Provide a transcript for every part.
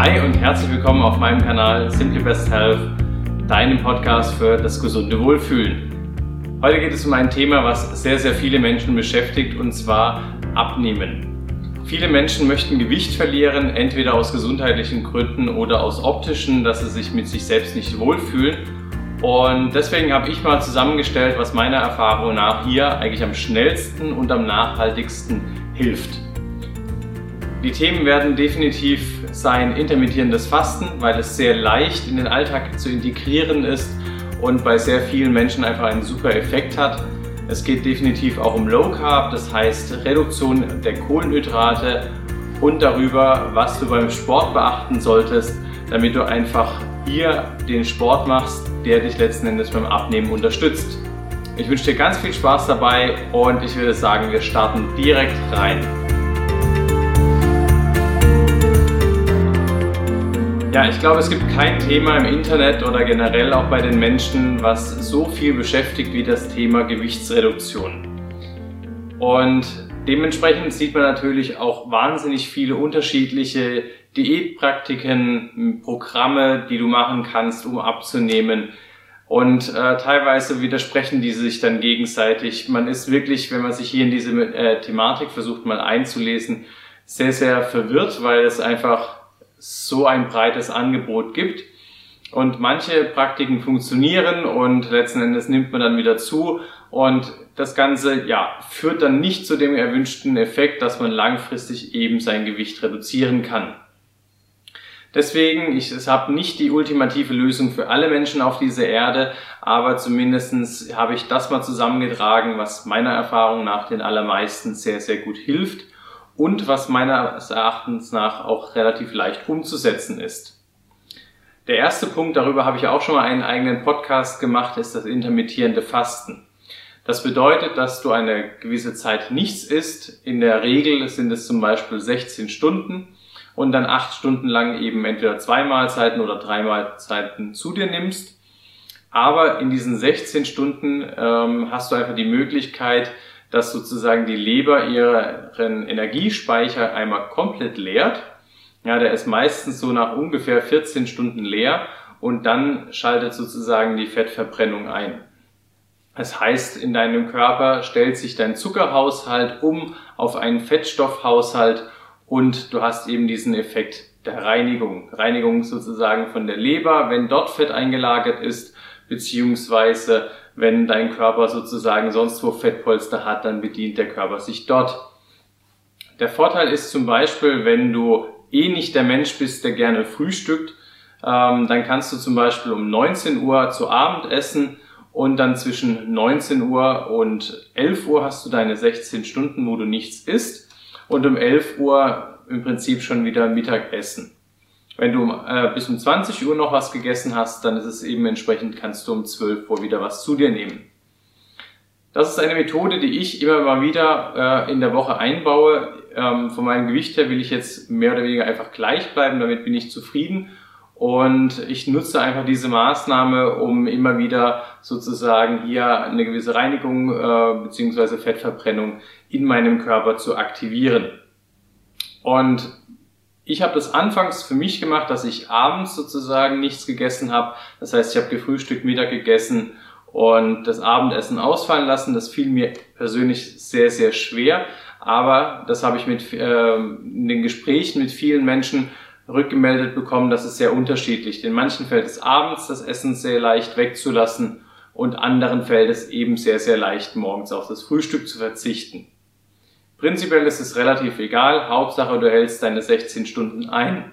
Hi und herzlich willkommen auf meinem Kanal Simply Best Health, deinem Podcast für das gesunde Wohlfühlen. Heute geht es um ein Thema, was sehr, sehr viele Menschen beschäftigt und zwar Abnehmen. Viele Menschen möchten Gewicht verlieren, entweder aus gesundheitlichen Gründen oder aus optischen, dass sie sich mit sich selbst nicht wohlfühlen. Und deswegen habe ich mal zusammengestellt, was meiner Erfahrung nach hier eigentlich am schnellsten und am nachhaltigsten hilft. Die Themen werden definitiv sein intermittierendes Fasten, weil es sehr leicht in den Alltag zu integrieren ist und bei sehr vielen Menschen einfach einen super Effekt hat. Es geht definitiv auch um Low Carb, das heißt Reduktion der Kohlenhydrate und darüber, was du beim Sport beachten solltest, damit du einfach hier den Sport machst, der dich letzten Endes beim Abnehmen unterstützt. Ich wünsche dir ganz viel Spaß dabei und ich würde sagen, wir starten direkt rein. Ja, ich glaube, es gibt kein Thema im Internet oder generell auch bei den Menschen, was so viel beschäftigt wie das Thema Gewichtsreduktion. Und dementsprechend sieht man natürlich auch wahnsinnig viele unterschiedliche Diätpraktiken, Programme, die du machen kannst, um abzunehmen. Und äh, teilweise widersprechen die sich dann gegenseitig. Man ist wirklich, wenn man sich hier in diese äh, Thematik versucht mal einzulesen, sehr, sehr verwirrt, weil es einfach so ein breites Angebot gibt. Und manche Praktiken funktionieren und letzten Endes nimmt man dann wieder zu und das Ganze ja, führt dann nicht zu dem erwünschten Effekt, dass man langfristig eben sein Gewicht reduzieren kann. Deswegen, ich habe nicht die ultimative Lösung für alle Menschen auf dieser Erde, aber zumindestens habe ich das mal zusammengetragen, was meiner Erfahrung nach den allermeisten sehr, sehr gut hilft und was meines Erachtens nach auch relativ leicht umzusetzen ist. Der erste Punkt, darüber habe ich auch schon mal einen eigenen Podcast gemacht, ist das intermittierende Fasten. Das bedeutet, dass du eine gewisse Zeit nichts isst. In der Regel sind es zum Beispiel 16 Stunden und dann acht Stunden lang eben entweder zwei Mahlzeiten oder drei Mahlzeiten zu dir nimmst. Aber in diesen 16 Stunden ähm, hast du einfach die Möglichkeit, dass sozusagen die Leber ihren Energiespeicher einmal komplett leert. Ja, der ist meistens so nach ungefähr 14 Stunden leer und dann schaltet sozusagen die Fettverbrennung ein. Das heißt, in deinem Körper stellt sich dein Zuckerhaushalt um auf einen Fettstoffhaushalt und du hast eben diesen Effekt der Reinigung. Reinigung sozusagen von der Leber, wenn dort Fett eingelagert ist, beziehungsweise wenn dein Körper sozusagen sonst wo Fettpolster hat, dann bedient der Körper sich dort. Der Vorteil ist zum Beispiel, wenn du eh nicht der Mensch bist, der gerne frühstückt, ähm, dann kannst du zum Beispiel um 19 Uhr zu Abend essen und dann zwischen 19 Uhr und 11 Uhr hast du deine 16 Stunden, wo du nichts isst und um 11 Uhr im Prinzip schon wieder Mittagessen. Wenn du äh, bis um 20 Uhr noch was gegessen hast, dann ist es eben entsprechend, kannst du um 12 Uhr wieder was zu dir nehmen. Das ist eine Methode, die ich immer mal wieder äh, in der Woche einbaue. Ähm, von meinem Gewicht her will ich jetzt mehr oder weniger einfach gleich bleiben, damit bin ich zufrieden. Und ich nutze einfach diese Maßnahme, um immer wieder sozusagen hier eine gewisse Reinigung äh, bzw. Fettverbrennung in meinem Körper zu aktivieren. Und ich habe das anfangs für mich gemacht, dass ich abends sozusagen nichts gegessen habe. Das heißt, ich habe gefrühstückt, Mittag gegessen und das Abendessen ausfallen lassen. Das fiel mir persönlich sehr, sehr schwer. Aber das habe ich mit äh, in den Gesprächen mit vielen Menschen rückgemeldet bekommen, dass es sehr unterschiedlich. In manchen fällt es abends, das Essen sehr leicht wegzulassen und anderen fällt es eben sehr, sehr leicht, morgens auf das Frühstück zu verzichten. Prinzipiell ist es relativ egal, Hauptsache du hältst deine 16 Stunden ein.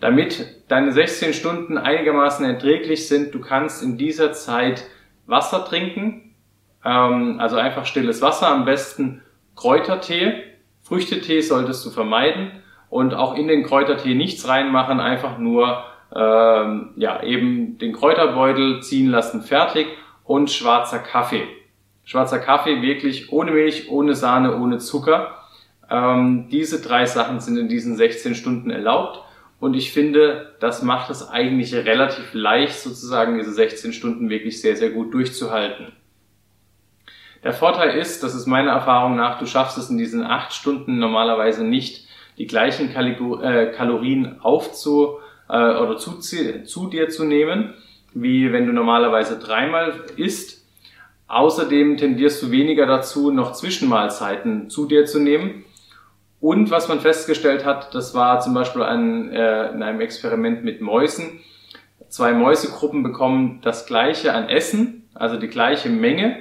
Damit deine 16 Stunden einigermaßen erträglich sind, du kannst in dieser Zeit Wasser trinken, ähm, also einfach stilles Wasser, am besten Kräutertee. Früchtetee solltest du vermeiden und auch in den Kräutertee nichts reinmachen, einfach nur ähm, ja eben den Kräuterbeutel ziehen lassen, fertig und schwarzer Kaffee. Schwarzer Kaffee wirklich ohne Milch, ohne Sahne, ohne Zucker. Ähm, diese drei Sachen sind in diesen 16 Stunden erlaubt. Und ich finde, das macht es eigentlich relativ leicht, sozusagen diese 16 Stunden wirklich sehr, sehr gut durchzuhalten. Der Vorteil ist, das ist meiner Erfahrung nach, du schaffst es in diesen 8 Stunden normalerweise nicht, die gleichen äh, Kalorien aufzu äh, oder zu, zu dir zu nehmen, wie wenn du normalerweise dreimal isst. Außerdem tendierst du weniger dazu, noch Zwischenmahlzeiten zu dir zu nehmen. Und was man festgestellt hat, das war zum Beispiel ein, äh, in einem Experiment mit Mäusen. Zwei Mäusegruppen bekommen das gleiche an Essen, also die gleiche Menge.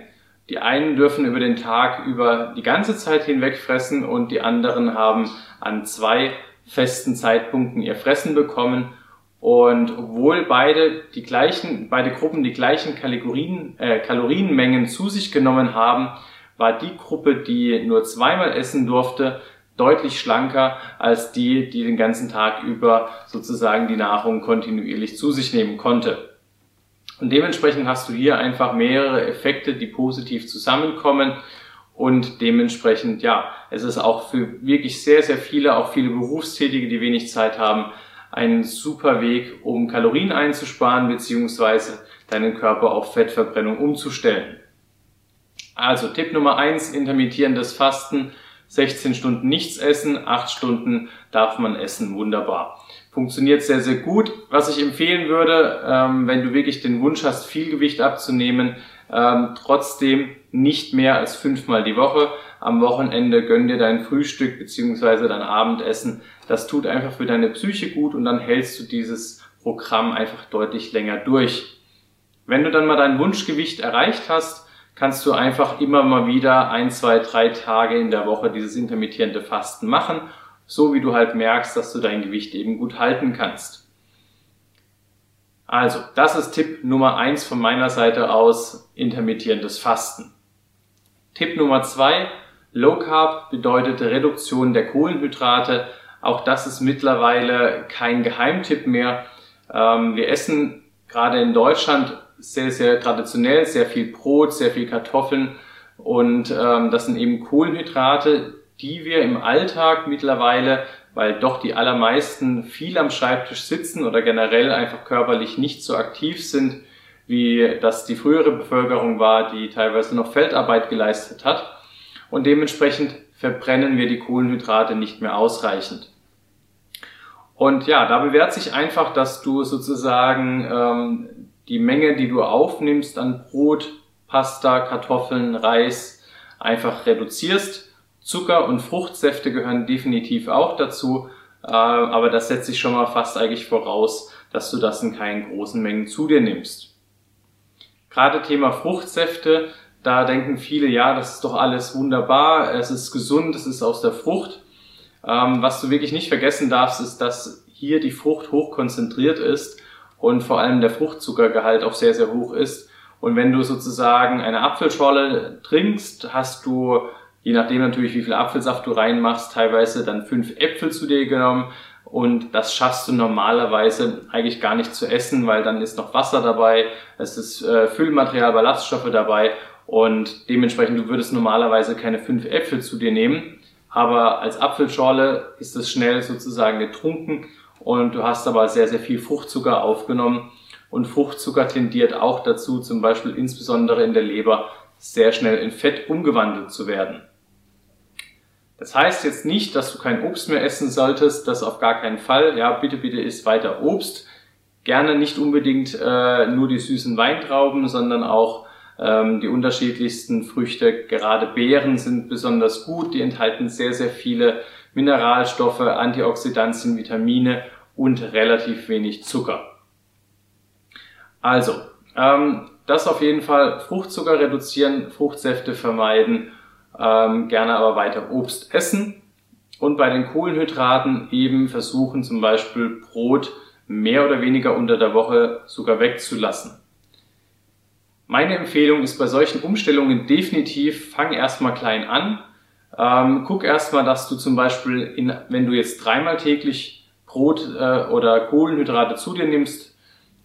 Die einen dürfen über den Tag über die ganze Zeit hinweg fressen und die anderen haben an zwei festen Zeitpunkten ihr Fressen bekommen. Und obwohl beide die gleichen, beide Gruppen die gleichen Kalorien, äh, Kalorienmengen zu sich genommen haben, war die Gruppe, die nur zweimal essen durfte, deutlich schlanker als die, die den ganzen Tag über sozusagen die Nahrung kontinuierlich zu sich nehmen konnte. Und dementsprechend hast du hier einfach mehrere Effekte, die positiv zusammenkommen. Und dementsprechend, ja, es ist auch für wirklich sehr, sehr viele, auch viele Berufstätige, die wenig Zeit haben, ein super Weg, um Kalorien einzusparen beziehungsweise deinen Körper auf Fettverbrennung umzustellen. Also Tipp Nummer eins: intermittierendes Fasten. 16 Stunden nichts essen, 8 Stunden darf man essen. Wunderbar. Funktioniert sehr, sehr gut. Was ich empfehlen würde, ähm, wenn du wirklich den Wunsch hast, viel Gewicht abzunehmen, ähm, trotzdem nicht mehr als fünfmal die Woche. Am Wochenende gönn dir dein Frühstück beziehungsweise dein Abendessen. Das tut einfach für deine Psyche gut und dann hältst du dieses Programm einfach deutlich länger durch. Wenn du dann mal dein Wunschgewicht erreicht hast, kannst du einfach immer mal wieder ein, zwei, drei Tage in der Woche dieses intermittierende Fasten machen so wie du halt merkst, dass du dein Gewicht eben gut halten kannst. Also, das ist Tipp Nummer eins von meiner Seite aus, intermittierendes Fasten. Tipp Nummer zwei: Low Carb bedeutet Reduktion der Kohlenhydrate. Auch das ist mittlerweile kein Geheimtipp mehr. Ähm, wir essen gerade in Deutschland sehr, sehr traditionell sehr viel Brot, sehr viel Kartoffeln und ähm, das sind eben Kohlenhydrate, die wir im Alltag mittlerweile, weil doch die allermeisten viel am Schreibtisch sitzen oder generell einfach körperlich nicht so aktiv sind, wie das die frühere Bevölkerung war, die teilweise noch Feldarbeit geleistet hat. Und dementsprechend verbrennen wir die Kohlenhydrate nicht mehr ausreichend. Und ja, da bewährt sich einfach, dass du sozusagen ähm, die Menge, die du aufnimmst an Brot, Pasta, Kartoffeln, Reis, einfach reduzierst Zucker und Fruchtsäfte gehören definitiv auch dazu, äh, aber das setzt sich schon mal fast eigentlich voraus, dass du das in keinen großen Mengen zu dir nimmst. Gerade Thema Fruchtsäfte, da denken viele, ja, das ist doch alles wunderbar, es ist gesund, es ist aus der Frucht. Ähm, was du wirklich nicht vergessen darfst, ist, dass hier die Frucht hoch konzentriert ist und vor allem der Fruchtzuckergehalt auch sehr, sehr hoch ist. Und wenn du sozusagen eine Apfelschorle trinkst, hast du je nachdem natürlich, wie viel Apfelsaft du reinmachst, teilweise dann fünf Äpfel zu dir genommen. Und das schaffst du normalerweise eigentlich gar nicht zu essen, weil dann ist noch Wasser dabei, es ist äh, Füllmaterial, Ballaststoffe dabei und dementsprechend du würdest normalerweise keine fünf Äpfel zu dir nehmen. Aber als Apfelschorle ist es schnell sozusagen getrunken und du hast aber sehr, sehr viel Fruchtzucker aufgenommen. Und Fruchtzucker tendiert auch dazu, zum Beispiel insbesondere in der Leber, sehr schnell in Fett umgewandelt zu werden. Das heißt jetzt nicht, dass du kein Obst mehr essen solltest, das auf gar keinen Fall. Ja, bitte, bitte isst weiter Obst. Gerne nicht unbedingt äh, nur die süßen Weintrauben, sondern auch ähm, die unterschiedlichsten Früchte. Gerade Beeren sind besonders gut. Die enthalten sehr, sehr viele Mineralstoffe, Antioxidantien, Vitamine und relativ wenig Zucker. Also, ähm, das auf jeden Fall Fruchtzucker reduzieren, Fruchtsäfte vermeiden ähm, gerne aber weiter Obst essen und bei den Kohlenhydraten eben versuchen zum Beispiel Brot mehr oder weniger unter der Woche sogar wegzulassen. Meine Empfehlung ist bei solchen Umstellungen definitiv, fang erstmal klein an. Ähm, guck erstmal, dass du zum Beispiel, in, wenn du jetzt dreimal täglich Brot äh, oder Kohlenhydrate zu dir nimmst,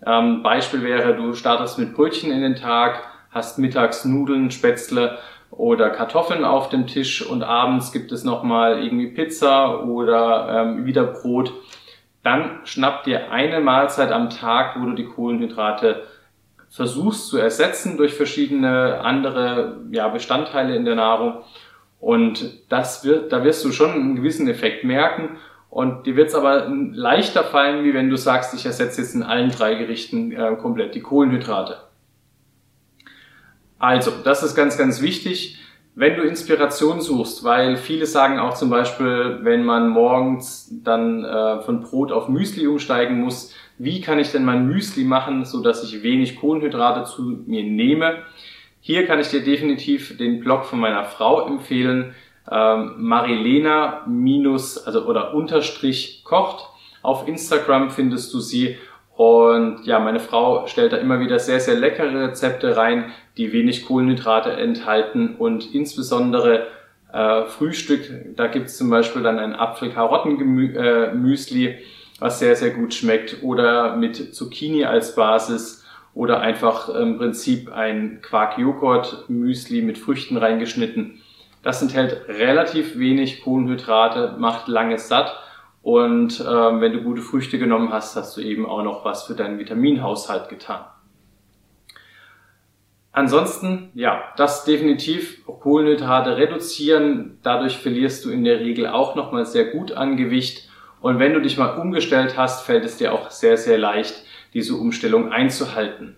ähm, Beispiel wäre, du startest mit Brötchen in den Tag, hast mittags Nudeln, Spätzle oder Kartoffeln auf dem Tisch und abends gibt es nochmal irgendwie Pizza oder ähm, wieder Brot, dann schnapp dir eine Mahlzeit am Tag, wo du die Kohlenhydrate versuchst zu ersetzen durch verschiedene andere ja, Bestandteile in der Nahrung Und das wird, da wirst du schon einen gewissen Effekt merken. Und dir wird es aber leichter fallen, wie wenn du sagst, ich ersetze jetzt in allen drei Gerichten äh, komplett die Kohlenhydrate. Also, das ist ganz, ganz wichtig. Wenn du Inspiration suchst, weil viele sagen auch zum Beispiel, wenn man morgens dann äh, von Brot auf Müsli umsteigen muss, wie kann ich denn mein Müsli machen, so dass ich wenig Kohlenhydrate zu mir nehme? Hier kann ich dir definitiv den Blog von meiner Frau empfehlen, ähm, Marilena minus, also oder unterstrich kocht. Auf Instagram findest du sie und ja, meine Frau stellt da immer wieder sehr, sehr leckere Rezepte rein, die wenig Kohlenhydrate enthalten und insbesondere äh, Frühstück, da gibt's zum Beispiel dann ein Apfel-Karotten-Müsli, äh, was sehr, sehr gut schmeckt. Oder mit Zucchini als Basis. Oder einfach im Prinzip ein Quark-Joghurt-Müsli mit Früchten reingeschnitten. Das enthält relativ wenig Kohlenhydrate, macht lange satt und ähm, wenn du gute Früchte genommen hast, hast du eben auch noch was für deinen Vitaminhaushalt getan. Ansonsten, ja, das definitiv Kohlenhydrate reduzieren. Dadurch verlierst du in der Regel auch nochmal sehr gut an Gewicht. Und wenn du dich mal umgestellt hast, fällt es dir auch sehr, sehr leicht, diese Umstellung einzuhalten.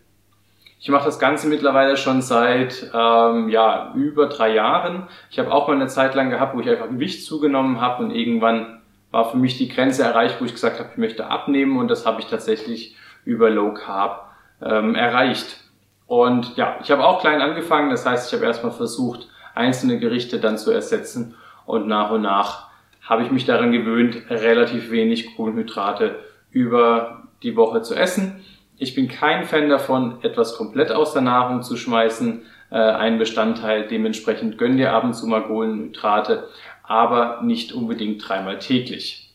Ich mache das Ganze mittlerweile schon seit ähm, ja, über drei Jahren. Ich habe auch mal eine Zeit lang gehabt, wo ich einfach Gewicht zugenommen habe und irgendwann war für mich die Grenze erreicht, wo ich gesagt habe, ich möchte abnehmen und das habe ich tatsächlich über Low Carb ähm, erreicht. Und ja, ich habe auch klein angefangen, das heißt, ich habe erstmal versucht, einzelne Gerichte dann zu ersetzen und nach und nach habe ich mich daran gewöhnt, relativ wenig Kohlenhydrate über die Woche zu essen. Ich bin kein Fan davon, etwas komplett aus der Nahrung zu schmeißen, äh, einen Bestandteil. Dementsprechend gönn dir ab und zu mal Kohlenhydrate aber nicht unbedingt dreimal täglich.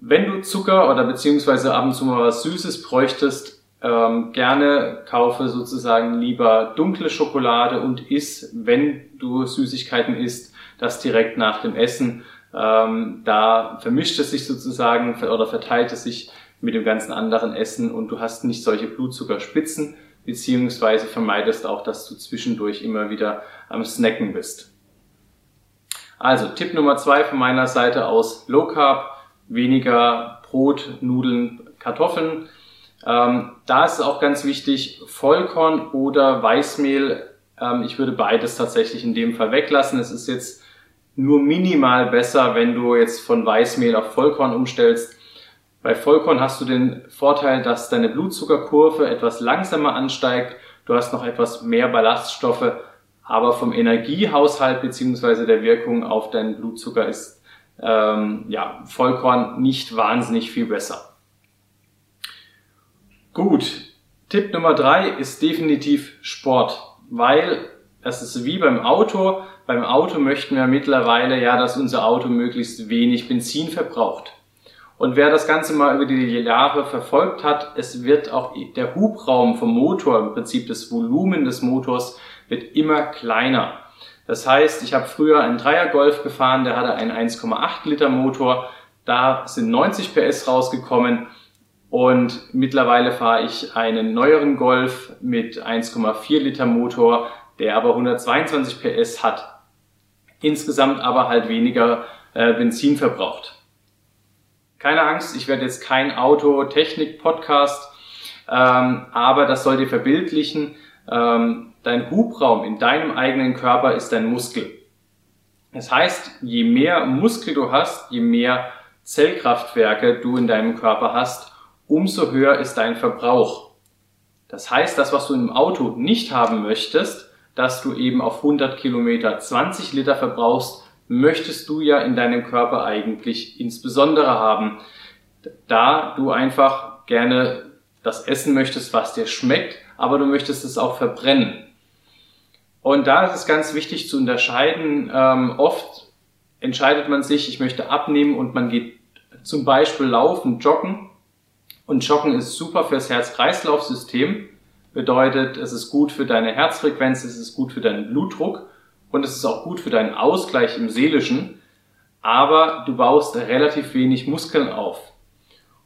Wenn du Zucker oder beziehungsweise ab und zu mal was Süßes bräuchtest, ähm, gerne kaufe sozusagen lieber dunkle Schokolade und iss, wenn du Süßigkeiten isst, das direkt nach dem Essen. Ähm, da vermischt es sich sozusagen oder verteilt es sich mit dem ganzen anderen Essen und du hast nicht solche Blutzuckerspitzen, beziehungsweise vermeidest auch, dass du zwischendurch immer wieder am Snacken bist. Also Tipp Nummer zwei von meiner Seite aus Low Carb, weniger Brot, Nudeln, Kartoffeln. Ähm, da ist auch ganz wichtig, Vollkorn oder Weißmehl. Ähm, ich würde beides tatsächlich in dem Fall weglassen. Es ist jetzt nur minimal besser, wenn du jetzt von Weißmehl auf Vollkorn umstellst. Bei Vollkorn hast du den Vorteil, dass deine Blutzuckerkurve etwas langsamer ansteigt. Du hast noch etwas mehr Ballaststoffe aber vom Energiehaushalt beziehungsweise der Wirkung auf deinen Blutzucker ist ähm, ja, Vollkorn nicht wahnsinnig viel besser. Gut, Tipp Nummer drei ist definitiv Sport, weil das ist wie beim Auto. Beim Auto möchten wir mittlerweile ja, dass unser Auto möglichst wenig Benzin verbraucht. Und wer das Ganze mal über die Jahre verfolgt hat, es wird auch der Hubraum vom Motor, im Prinzip das Volumen des Motors, wird immer kleiner. Das heißt, ich habe früher einen Dreier Golf gefahren, der hatte einen 1,8 Liter Motor. Da sind 90 PS rausgekommen und mittlerweile fahre ich einen neueren Golf mit 1,4 Liter Motor, der aber 122 PS hat. Insgesamt aber halt weniger äh, Benzin verbraucht. Keine Angst, ich werde jetzt kein Auto-Technik-Podcast, ähm, aber das soll dir verbildlichen. Ähm, dein Hubraum in deinem eigenen Körper ist dein Muskel. Das heißt, je mehr Muskel du hast, je mehr Zellkraftwerke du in deinem Körper hast, umso höher ist dein Verbrauch. Das heißt, das, was du im Auto nicht haben möchtest, dass du eben auf 100 Kilometer 20 Liter verbrauchst, möchtest du ja in deinem Körper eigentlich insbesondere haben, da du einfach gerne das essen möchtest, was dir schmeckt, aber du möchtest es auch verbrennen. Und da ist es ganz wichtig zu unterscheiden. Ähm, oft entscheidet man sich, ich möchte abnehmen und man geht zum Beispiel laufen, joggen. Und joggen ist super fürs Herz-Kreislauf-System. Bedeutet, es ist gut für deine Herzfrequenz, es ist gut für deinen Blutdruck und es ist auch gut für deinen Ausgleich im Seelischen, aber du baust relativ wenig Muskeln auf.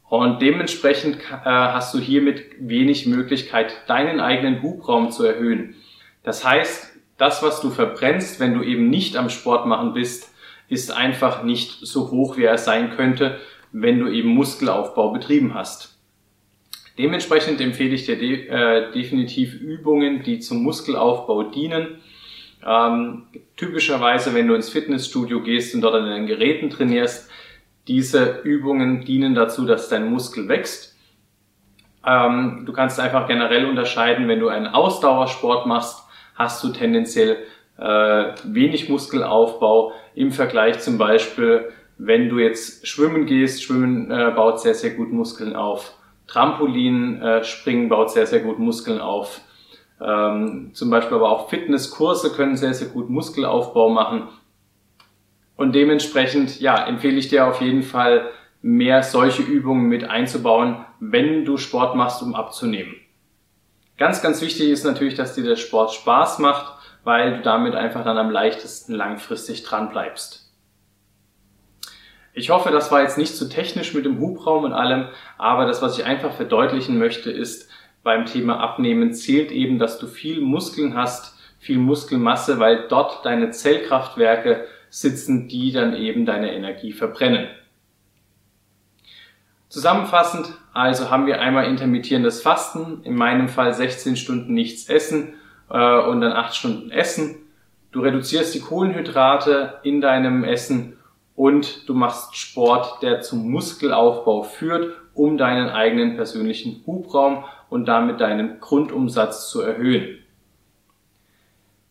Und dementsprechend äh, hast du hiermit wenig Möglichkeit, deinen eigenen Hubraum zu erhöhen. Das heißt, das, was du verbrennst, wenn du eben nicht am Sport machen bist, ist einfach nicht so hoch, wie er sein könnte, wenn du eben Muskelaufbau betrieben hast. Dementsprechend empfehle ich dir de äh, definitiv Übungen, die zum Muskelaufbau dienen. Ähm, typischerweise, wenn du ins Fitnessstudio gehst und dort an den Geräten trainierst, diese Übungen dienen dazu, dass dein Muskel wächst. Ähm, du kannst einfach generell unterscheiden, wenn du einen Ausdauersport machst, hast du tendenziell äh, wenig Muskelaufbau im Vergleich zum Beispiel, wenn du jetzt schwimmen gehst. Schwimmen äh, baut sehr, sehr gut Muskeln auf. Trampolin äh, springen baut sehr, sehr gut Muskeln auf. Ähm, zum Beispiel aber auch Fitnesskurse können sehr, sehr gut Muskelaufbau machen. Und dementsprechend, ja, empfehle ich dir auf jeden Fall, mehr solche Übungen mit einzubauen, wenn du Sport machst, um abzunehmen. Ganz, ganz wichtig ist natürlich, dass dir der Sport Spaß macht, weil du damit einfach dann am leichtesten langfristig dran bleibst. Ich hoffe, das war jetzt nicht zu technisch mit dem Hubraum und allem, aber das, was ich einfach verdeutlichen möchte, ist, beim Thema Abnehmen zählt eben, dass du viel Muskeln hast, viel Muskelmasse, weil dort deine Zellkraftwerke sitzen, die dann eben deine Energie verbrennen. Zusammenfassend, also haben wir einmal intermittierendes Fasten, in meinem Fall 16 Stunden nichts essen äh, und dann 8 Stunden essen. Du reduzierst die Kohlenhydrate in deinem Essen und du machst Sport, der zum Muskelaufbau führt, um deinen eigenen persönlichen Hubraum und damit deinen Grundumsatz zu erhöhen.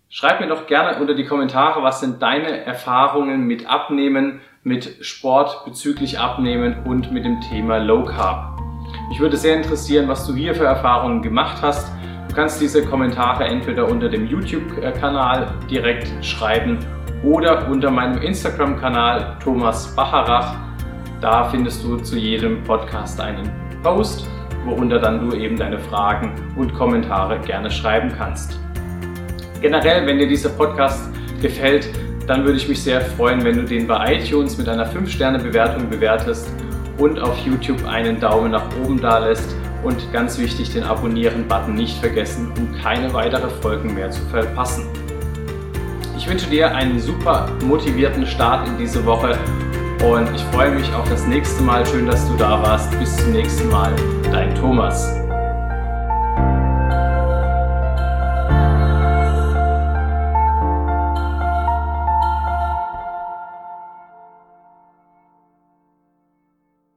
Schreib mir doch gerne unter die Kommentare, was sind deine Erfahrungen mit Abnehmen, mit Sport bezüglich Abnehmen und mit dem Thema Low Carb. Mich würde sehr interessieren, was du hier für Erfahrungen gemacht hast. Du kannst diese Kommentare entweder unter dem YouTube-Kanal direkt schreiben oder unter meinem Instagram-Kanal Thomas Bacharach. Da findest du zu jedem Podcast einen Post, worunter dann du eben deine Fragen und Kommentare gerne schreiben kannst. Generell, wenn dir dieser Podcast gefällt, dann würde ich mich sehr freuen, wenn du den bei iTunes mit einer 5-Sterne-Bewertung bewertest und auf YouTube einen Daumen nach oben da lässt und ganz wichtig den Abonnieren-Button nicht vergessen, um keine weiteren Folgen mehr zu verpassen. Ich wünsche dir einen super motivierten Start in diese Woche und ich freue mich auf das nächste Mal. Schön, dass du da warst. Bis zum nächsten Mal. Dein Thomas.